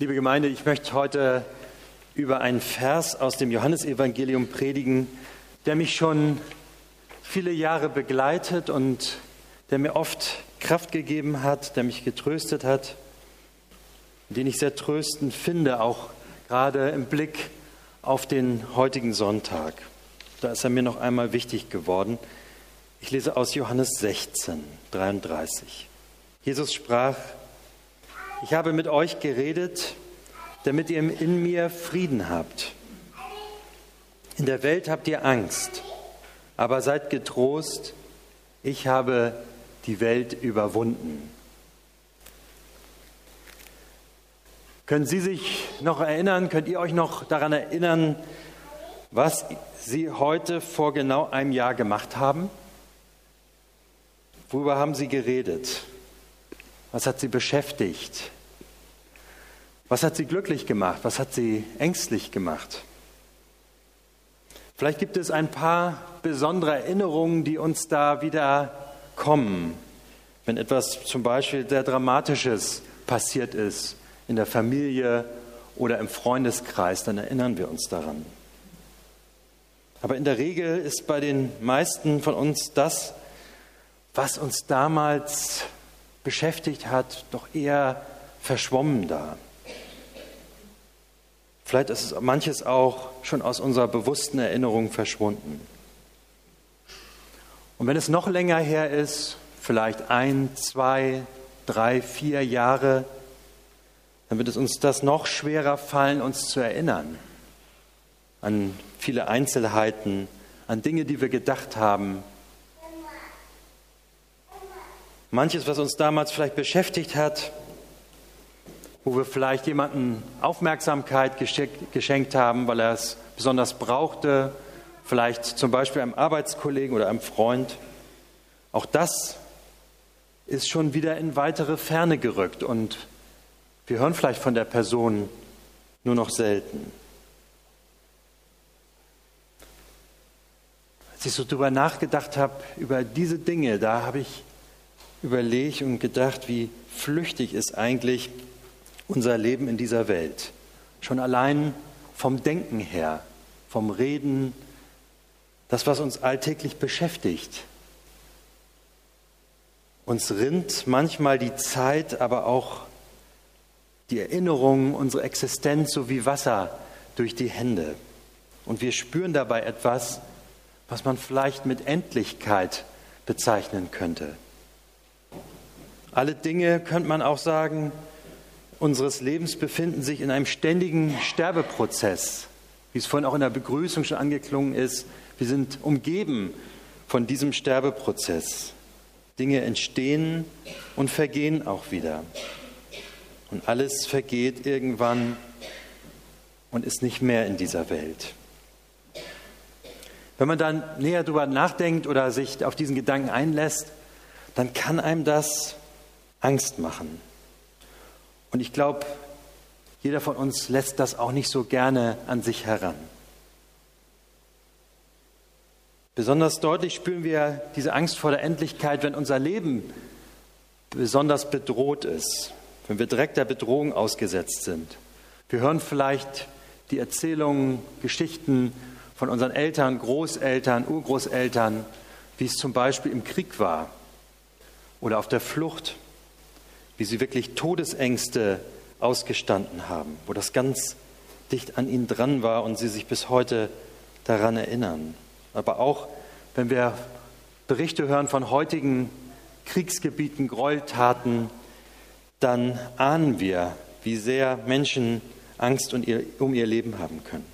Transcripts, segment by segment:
Liebe Gemeinde, ich möchte heute über einen Vers aus dem Johannesevangelium predigen, der mich schon viele Jahre begleitet und der mir oft Kraft gegeben hat, der mich getröstet hat, den ich sehr tröstend finde, auch gerade im Blick auf den heutigen Sonntag. Da ist er mir noch einmal wichtig geworden. Ich lese aus Johannes 16, 33. Jesus sprach, ich habe mit euch geredet, damit ihr in mir Frieden habt. In der Welt habt ihr Angst, aber seid getrost, ich habe die Welt überwunden. Können Sie sich noch erinnern, könnt ihr euch noch daran erinnern, was Sie heute vor genau einem Jahr gemacht haben? Worüber haben Sie geredet? Was hat Sie beschäftigt? Was hat Sie glücklich gemacht? Was hat Sie ängstlich gemacht? Vielleicht gibt es ein paar besondere Erinnerungen, die uns da wieder kommen, wenn etwas zum Beispiel sehr Dramatisches passiert ist in der Familie oder im Freundeskreis, dann erinnern wir uns daran. Aber in der Regel ist bei den meisten von uns das, was uns damals beschäftigt hat, doch eher verschwommen da. Vielleicht ist manches auch schon aus unserer bewussten Erinnerung verschwunden. Und wenn es noch länger her ist, vielleicht ein, zwei, drei, vier Jahre, dann wird es uns das noch schwerer fallen, uns zu erinnern an viele Einzelheiten, an Dinge, die wir gedacht haben. Manches, was uns damals vielleicht beschäftigt hat, wo wir vielleicht jemanden Aufmerksamkeit geschenkt haben, weil er es besonders brauchte, vielleicht zum Beispiel einem Arbeitskollegen oder einem Freund. Auch das ist schon wieder in weitere Ferne gerückt und wir hören vielleicht von der Person nur noch selten. Als ich so darüber nachgedacht habe, über diese Dinge, da habe ich überlegt und gedacht, wie flüchtig ist eigentlich unser Leben in dieser Welt. Schon allein vom Denken her, vom Reden, das, was uns alltäglich beschäftigt. Uns rinnt manchmal die Zeit, aber auch die Erinnerung, unsere Existenz so wie Wasser durch die Hände. Und wir spüren dabei etwas, was man vielleicht mit Endlichkeit bezeichnen könnte. Alle Dinge, könnte man auch sagen, unseres Lebens befinden sich in einem ständigen Sterbeprozess, wie es vorhin auch in der Begrüßung schon angeklungen ist. Wir sind umgeben von diesem Sterbeprozess. Dinge entstehen und vergehen auch wieder. Und alles vergeht irgendwann und ist nicht mehr in dieser Welt. Wenn man dann näher darüber nachdenkt oder sich auf diesen Gedanken einlässt, dann kann einem das Angst machen. Und ich glaube, jeder von uns lässt das auch nicht so gerne an sich heran. Besonders deutlich spüren wir diese Angst vor der Endlichkeit, wenn unser Leben besonders bedroht ist, wenn wir direkt der Bedrohung ausgesetzt sind. Wir hören vielleicht die Erzählungen, Geschichten von unseren Eltern, Großeltern, Urgroßeltern, wie es zum Beispiel im Krieg war oder auf der Flucht, wie sie wirklich Todesängste ausgestanden haben, wo das ganz dicht an ihnen dran war und sie sich bis heute daran erinnern. Aber auch wenn wir Berichte hören von heutigen Kriegsgebieten, Gräueltaten, dann ahnen wir, wie sehr Menschen Angst um ihr Leben haben können.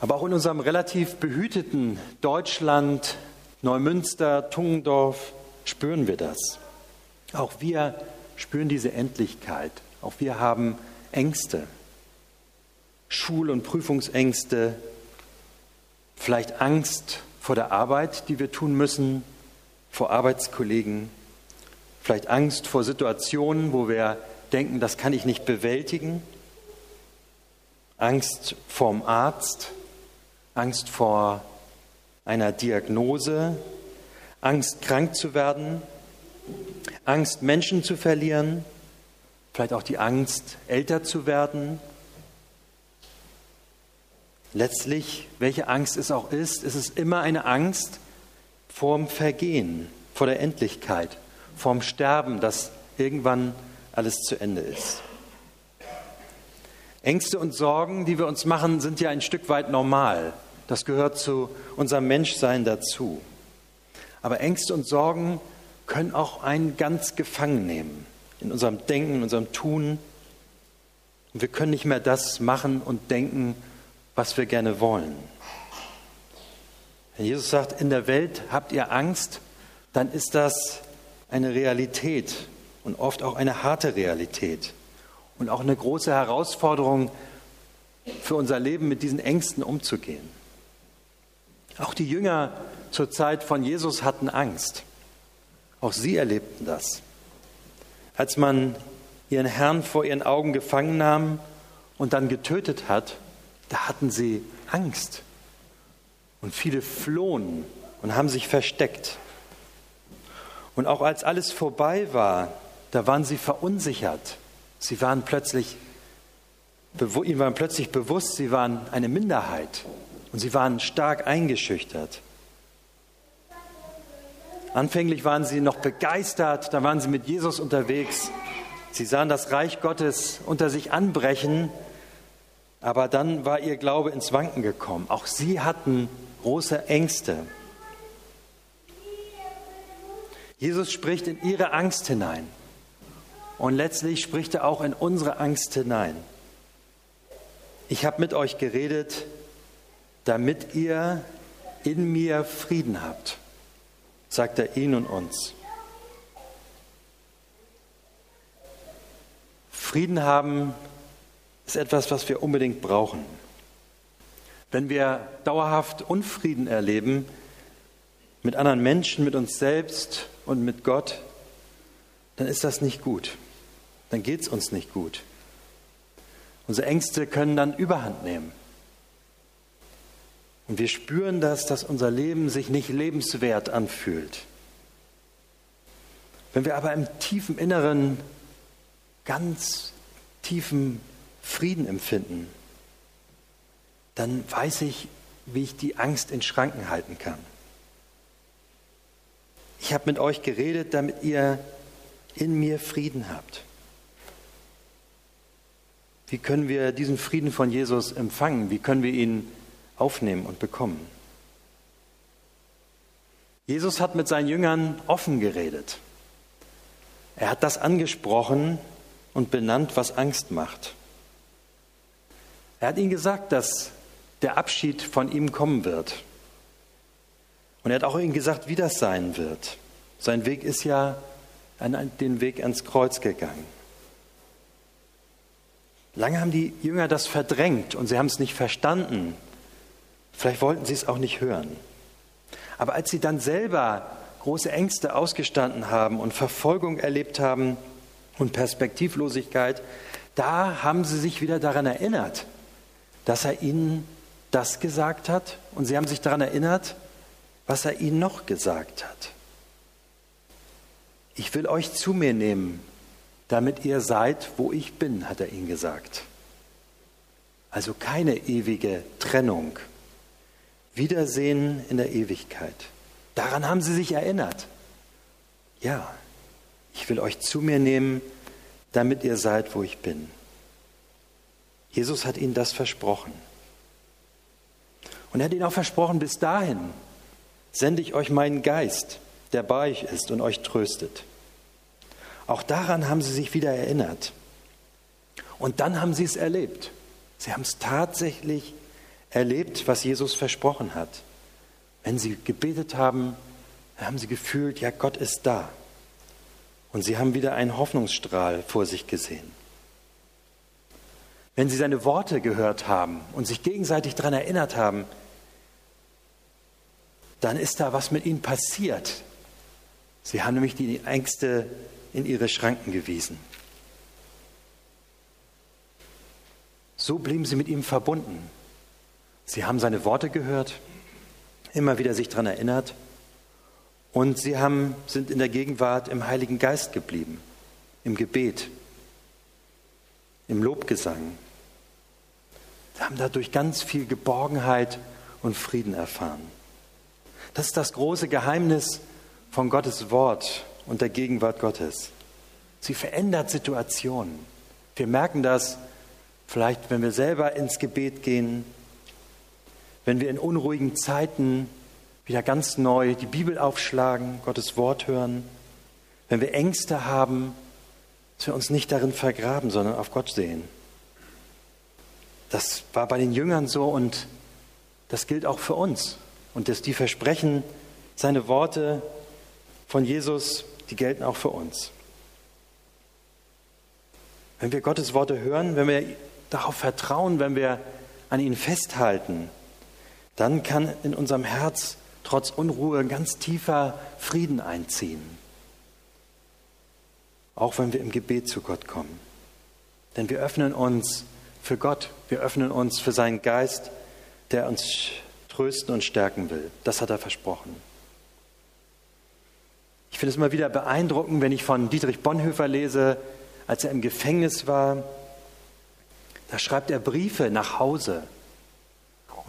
Aber auch in unserem relativ behüteten Deutschland, Neumünster, Tungendorf, spüren wir das. Auch wir spüren diese Endlichkeit. Auch wir haben Ängste. Schul- und Prüfungsängste, vielleicht Angst vor der Arbeit, die wir tun müssen, vor Arbeitskollegen, vielleicht Angst vor Situationen, wo wir denken, das kann ich nicht bewältigen, Angst vorm Arzt, Angst vor einer Diagnose, Angst krank zu werden, Angst Menschen zu verlieren, vielleicht auch die Angst, älter zu werden. Letztlich, welche Angst es auch ist, ist es immer eine Angst vorm Vergehen, vor der Endlichkeit, vorm Sterben, dass irgendwann alles zu Ende ist. Ängste und Sorgen, die wir uns machen, sind ja ein Stück weit normal. Das gehört zu unserem Menschsein dazu. Aber Ängste und Sorgen können auch einen ganz gefangen nehmen in unserem Denken, in unserem Tun. Und wir können nicht mehr das machen und denken, was wir gerne wollen. Wenn Jesus sagt, in der Welt habt ihr Angst, dann ist das eine Realität und oft auch eine harte Realität und auch eine große Herausforderung für unser Leben, mit diesen Ängsten umzugehen. Auch die Jünger zur Zeit von Jesus hatten Angst. Auch sie erlebten das. Als man ihren Herrn vor ihren Augen gefangen nahm und dann getötet hat, da hatten sie Angst. Und viele flohen und haben sich versteckt. Und auch als alles vorbei war, da waren sie verunsichert. Sie waren plötzlich, ihnen waren plötzlich bewusst, sie waren eine Minderheit und sie waren stark eingeschüchtert. Anfänglich waren sie noch begeistert, da waren sie mit Jesus unterwegs. Sie sahen das Reich Gottes unter sich anbrechen, aber dann war ihr Glaube ins Wanken gekommen. Auch sie hatten große Ängste. Jesus spricht in ihre Angst hinein. Und letztlich spricht er auch in unsere Angst hinein. Ich habe mit euch geredet, damit ihr in mir Frieden habt, sagt er ihnen und uns. Frieden haben ist etwas, was wir unbedingt brauchen. Wenn wir dauerhaft Unfrieden erleben mit anderen Menschen, mit uns selbst und mit Gott, dann ist das nicht gut dann geht es uns nicht gut. Unsere Ängste können dann überhand nehmen. Und wir spüren das, dass unser Leben sich nicht lebenswert anfühlt. Wenn wir aber im tiefen Inneren ganz tiefen Frieden empfinden, dann weiß ich, wie ich die Angst in Schranken halten kann. Ich habe mit euch geredet, damit ihr in mir Frieden habt. Wie können wir diesen Frieden von Jesus empfangen? Wie können wir ihn aufnehmen und bekommen? Jesus hat mit seinen Jüngern offen geredet. Er hat das angesprochen und benannt, was Angst macht. Er hat ihnen gesagt, dass der Abschied von ihm kommen wird. Und er hat auch ihnen gesagt, wie das sein wird. Sein Weg ist ja den Weg ans Kreuz gegangen. Lange haben die Jünger das verdrängt und sie haben es nicht verstanden. Vielleicht wollten sie es auch nicht hören. Aber als sie dann selber große Ängste ausgestanden haben und Verfolgung erlebt haben und Perspektivlosigkeit, da haben sie sich wieder daran erinnert, dass er ihnen das gesagt hat und sie haben sich daran erinnert, was er ihnen noch gesagt hat. Ich will euch zu mir nehmen, damit ihr seid, wo ich bin, hat er ihnen gesagt. Also keine ewige Trennung. Wiedersehen in der Ewigkeit. Daran haben sie sich erinnert. Ja, ich will euch zu mir nehmen, damit ihr seid, wo ich bin. Jesus hat ihnen das versprochen. Und er hat ihnen auch versprochen, bis dahin sende ich euch meinen Geist, der bei euch ist und euch tröstet. Auch daran haben sie sich wieder erinnert. Und dann haben sie es erlebt. Sie haben es tatsächlich erlebt, was Jesus versprochen hat. Wenn sie gebetet haben, haben sie gefühlt, ja, Gott ist da. Und sie haben wieder einen Hoffnungsstrahl vor sich gesehen. Wenn sie seine Worte gehört haben und sich gegenseitig daran erinnert haben, dann ist da was mit ihnen passiert. Sie haben nämlich die Ängste in ihre Schranken gewiesen. So blieben sie mit ihm verbunden. Sie haben seine Worte gehört, immer wieder sich daran erinnert und sie haben, sind in der Gegenwart im Heiligen Geist geblieben, im Gebet. im Lobgesang. Wir haben dadurch ganz viel Geborgenheit und Frieden erfahren. Das ist das große Geheimnis von Gottes Wort und der Gegenwart Gottes. Sie verändert Situationen. Wir merken das vielleicht, wenn wir selber ins Gebet gehen, wenn wir in unruhigen Zeiten wieder ganz neu die Bibel aufschlagen, Gottes Wort hören, wenn wir Ängste haben, dass wir uns nicht darin vergraben, sondern auf Gott sehen. Das war bei den Jüngern so und das gilt auch für uns. Und dass die Versprechen, seine Worte von Jesus, die gelten auch für uns. Wenn wir Gottes Worte hören, wenn wir darauf vertrauen, wenn wir an ihnen festhalten, dann kann in unserem Herz trotz Unruhe ganz tiefer Frieden einziehen. Auch wenn wir im Gebet zu Gott kommen. Denn wir öffnen uns für Gott, wir öffnen uns für seinen Geist, der uns trösten und stärken will. Das hat er versprochen. Ich finde es immer wieder beeindruckend, wenn ich von Dietrich Bonhoeffer lese, als er im Gefängnis war. Da schreibt er Briefe nach Hause.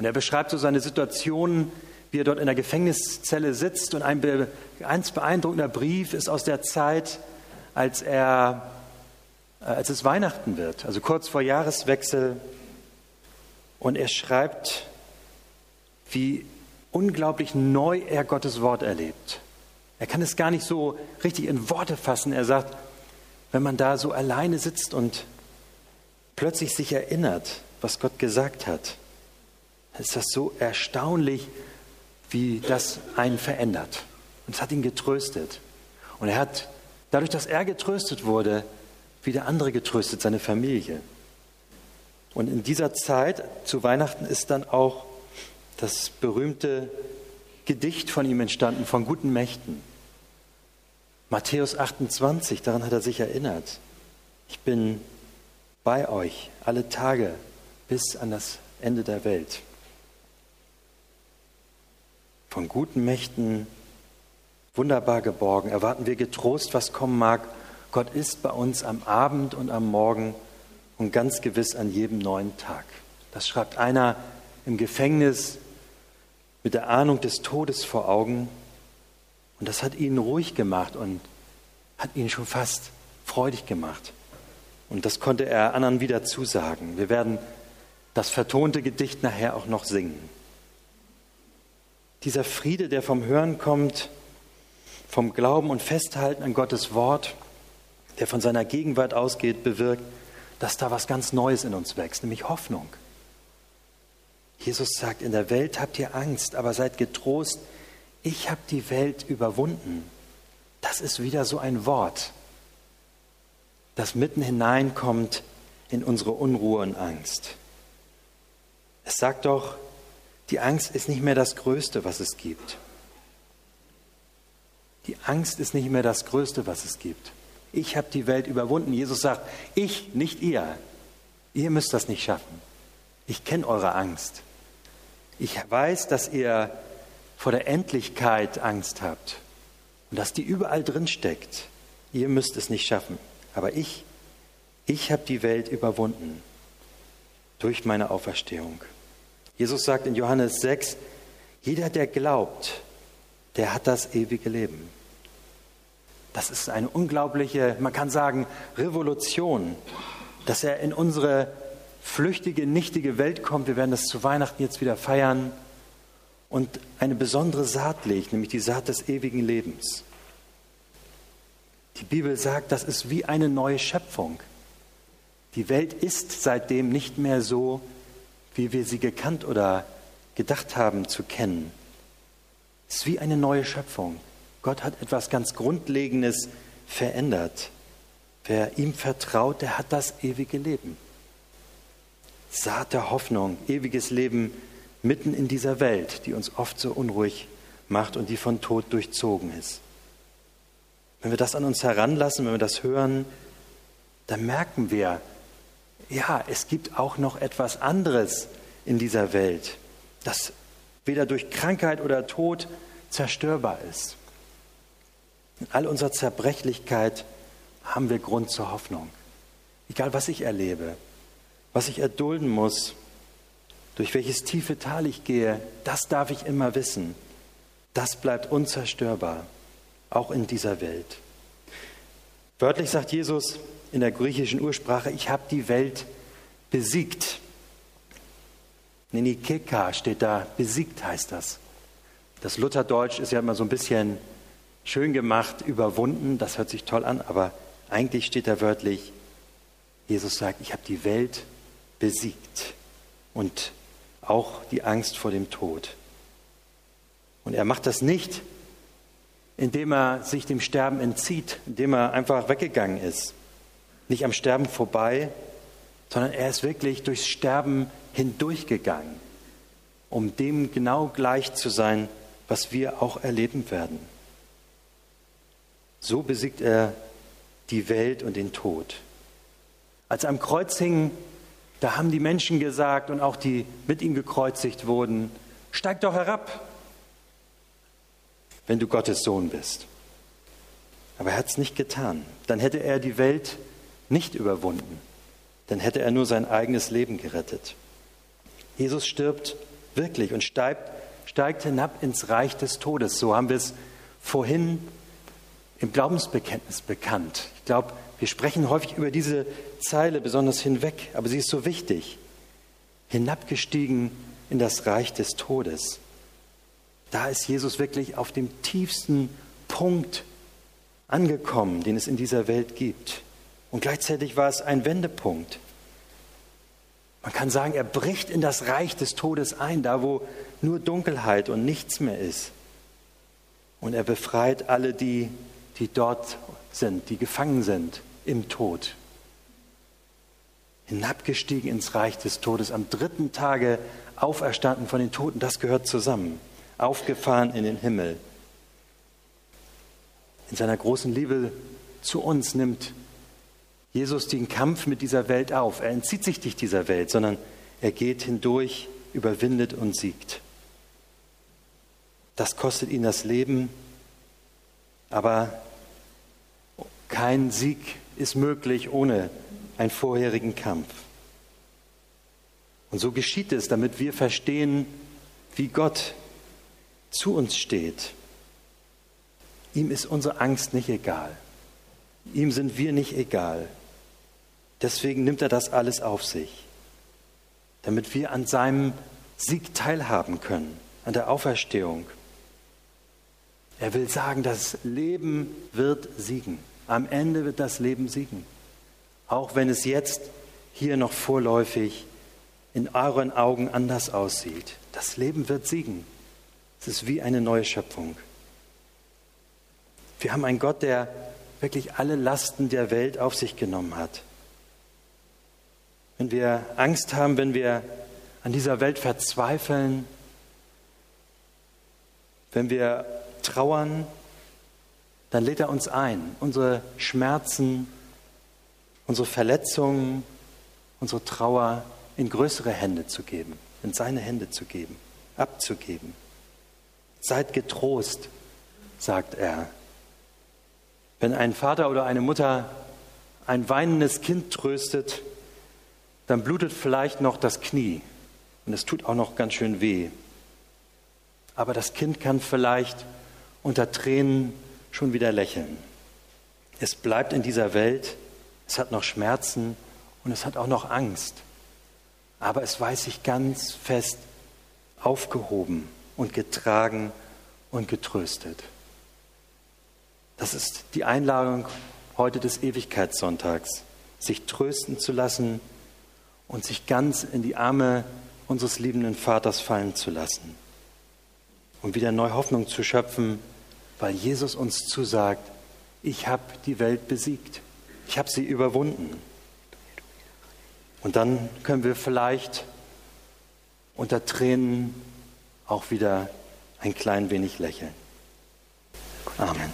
Und er beschreibt so seine Situation, wie er dort in der Gefängniszelle sitzt. Und ein ganz beeindruckender Brief ist aus der Zeit, als er, äh, als es Weihnachten wird, also kurz vor Jahreswechsel. Und er schreibt, wie unglaublich neu er Gottes Wort erlebt. Er kann es gar nicht so richtig in Worte fassen. Er sagt, wenn man da so alleine sitzt und plötzlich sich erinnert, was Gott gesagt hat, ist das so erstaunlich, wie das einen verändert. Und es hat ihn getröstet. Und er hat, dadurch, dass er getröstet wurde, wieder andere getröstet, seine Familie. Und in dieser Zeit zu Weihnachten ist dann auch das berühmte Gedicht von ihm entstanden, von guten Mächten. Matthäus 28, daran hat er sich erinnert. Ich bin bei euch alle Tage bis an das Ende der Welt. Von guten Mächten wunderbar geborgen, erwarten wir getrost, was kommen mag. Gott ist bei uns am Abend und am Morgen und ganz gewiss an jedem neuen Tag. Das schreibt einer im Gefängnis mit der Ahnung des Todes vor Augen und das hat ihn ruhig gemacht und hat ihn schon fast freudig gemacht. Und das konnte er anderen wieder zusagen. Wir werden das vertonte Gedicht nachher auch noch singen. Dieser Friede, der vom Hören kommt, vom Glauben und Festhalten an Gottes Wort, der von seiner Gegenwart ausgeht, bewirkt, dass da was ganz Neues in uns wächst, nämlich Hoffnung. Jesus sagt, in der Welt habt ihr Angst, aber seid getrost, ich habe die Welt überwunden. Das ist wieder so ein Wort, das mitten hineinkommt in unsere Unruhe und Angst. Es sagt doch, die Angst ist nicht mehr das Größte, was es gibt. Die Angst ist nicht mehr das Größte, was es gibt. Ich habe die Welt überwunden. Jesus sagt, ich, nicht ihr. Ihr müsst das nicht schaffen. Ich kenne eure Angst. Ich weiß, dass ihr vor der Endlichkeit Angst habt und dass die überall drin steckt. Ihr müsst es nicht schaffen. Aber ich, ich habe die Welt überwunden durch meine Auferstehung. Jesus sagt in Johannes 6, jeder, der glaubt, der hat das ewige Leben. Das ist eine unglaubliche, man kann sagen, Revolution, dass er in unsere flüchtige, nichtige Welt kommt. Wir werden das zu Weihnachten jetzt wieder feiern und eine besondere Saat legt, nämlich die Saat des ewigen Lebens. Die Bibel sagt, das ist wie eine neue Schöpfung. Die Welt ist seitdem nicht mehr so, wie wir sie gekannt oder gedacht haben zu kennen. Es ist wie eine neue Schöpfung. Gott hat etwas ganz Grundlegendes verändert. Wer ihm vertraut, der hat das ewige Leben. Saat der Hoffnung, ewiges Leben mitten in dieser Welt, die uns oft so unruhig macht und die von Tod durchzogen ist. Wenn wir das an uns heranlassen, wenn wir das hören, dann merken wir, ja, es gibt auch noch etwas anderes in dieser Welt, das weder durch Krankheit oder Tod zerstörbar ist. In all unserer Zerbrechlichkeit haben wir Grund zur Hoffnung. Egal was ich erlebe, was ich erdulden muss, durch welches tiefe Tal ich gehe, das darf ich immer wissen. Das bleibt unzerstörbar, auch in dieser Welt. Wörtlich sagt Jesus in der griechischen Ursprache, ich habe die Welt besiegt. Nenikeka steht da, besiegt heißt das. Das Lutherdeutsch ist ja immer so ein bisschen schön gemacht, überwunden, das hört sich toll an, aber eigentlich steht da wörtlich, Jesus sagt, ich habe die Welt besiegt und auch die Angst vor dem Tod. Und er macht das nicht, indem er sich dem Sterben entzieht, indem er einfach weggegangen ist, nicht am Sterben vorbei, sondern er ist wirklich durchs Sterben hindurchgegangen, um dem genau gleich zu sein, was wir auch erleben werden. So besiegt er die Welt und den Tod. Als er am Kreuz hing, da haben die Menschen gesagt und auch die mit ihm gekreuzigt wurden, steig doch herab, wenn du Gottes Sohn bist. Aber er hat es nicht getan. Dann hätte er die Welt nicht überwunden. Dann hätte er nur sein eigenes Leben gerettet. Jesus stirbt wirklich und steigt, steigt hinab ins Reich des Todes. So haben wir es vorhin im Glaubensbekenntnis bekannt. Ich glaube, wir sprechen häufig über diese Zeile besonders hinweg, aber sie ist so wichtig. Hinabgestiegen in das Reich des Todes. Da ist Jesus wirklich auf dem tiefsten Punkt angekommen, den es in dieser Welt gibt. Und gleichzeitig war es ein Wendepunkt. Man kann sagen, er bricht in das Reich des Todes ein, da wo nur Dunkelheit und nichts mehr ist. Und er befreit alle die, die dort sind, die gefangen sind im Tod. Hinabgestiegen ins Reich des Todes, am dritten Tage auferstanden von den Toten, das gehört zusammen. Aufgefahren in den Himmel. In seiner großen Liebe zu uns nimmt Jesus den Kampf mit dieser Welt auf. Er entzieht sich nicht dieser Welt, sondern er geht hindurch, überwindet und siegt. Das kostet ihn das Leben, aber kein Sieg ist möglich ohne einen vorherigen Kampf. Und so geschieht es, damit wir verstehen, wie Gott zu uns steht. Ihm ist unsere Angst nicht egal. Ihm sind wir nicht egal. Deswegen nimmt er das alles auf sich, damit wir an seinem Sieg teilhaben können, an der Auferstehung. Er will sagen, das Leben wird siegen. Am Ende wird das Leben siegen. Auch wenn es jetzt hier noch vorläufig in euren Augen anders aussieht. Das Leben wird siegen. Es ist wie eine neue Schöpfung. Wir haben einen Gott, der wirklich alle Lasten der Welt auf sich genommen hat. Wenn wir Angst haben, wenn wir an dieser Welt verzweifeln, wenn wir trauern, dann lädt er uns ein, unsere Schmerzen, unsere Verletzungen, unsere Trauer in größere Hände zu geben, in seine Hände zu geben, abzugeben. Seid getrost, sagt er. Wenn ein Vater oder eine Mutter ein weinendes Kind tröstet, dann blutet vielleicht noch das Knie und es tut auch noch ganz schön weh. Aber das Kind kann vielleicht unter Tränen schon wieder lächeln. Es bleibt in dieser Welt, es hat noch Schmerzen und es hat auch noch Angst. Aber es weiß sich ganz fest aufgehoben und getragen und getröstet. Das ist die Einladung heute des Ewigkeitssonntags, sich trösten zu lassen und sich ganz in die Arme unseres liebenden Vaters fallen zu lassen und wieder neue Hoffnung zu schöpfen weil Jesus uns zusagt, ich habe die Welt besiegt, ich habe sie überwunden. Und dann können wir vielleicht unter Tränen auch wieder ein klein wenig lächeln. Amen.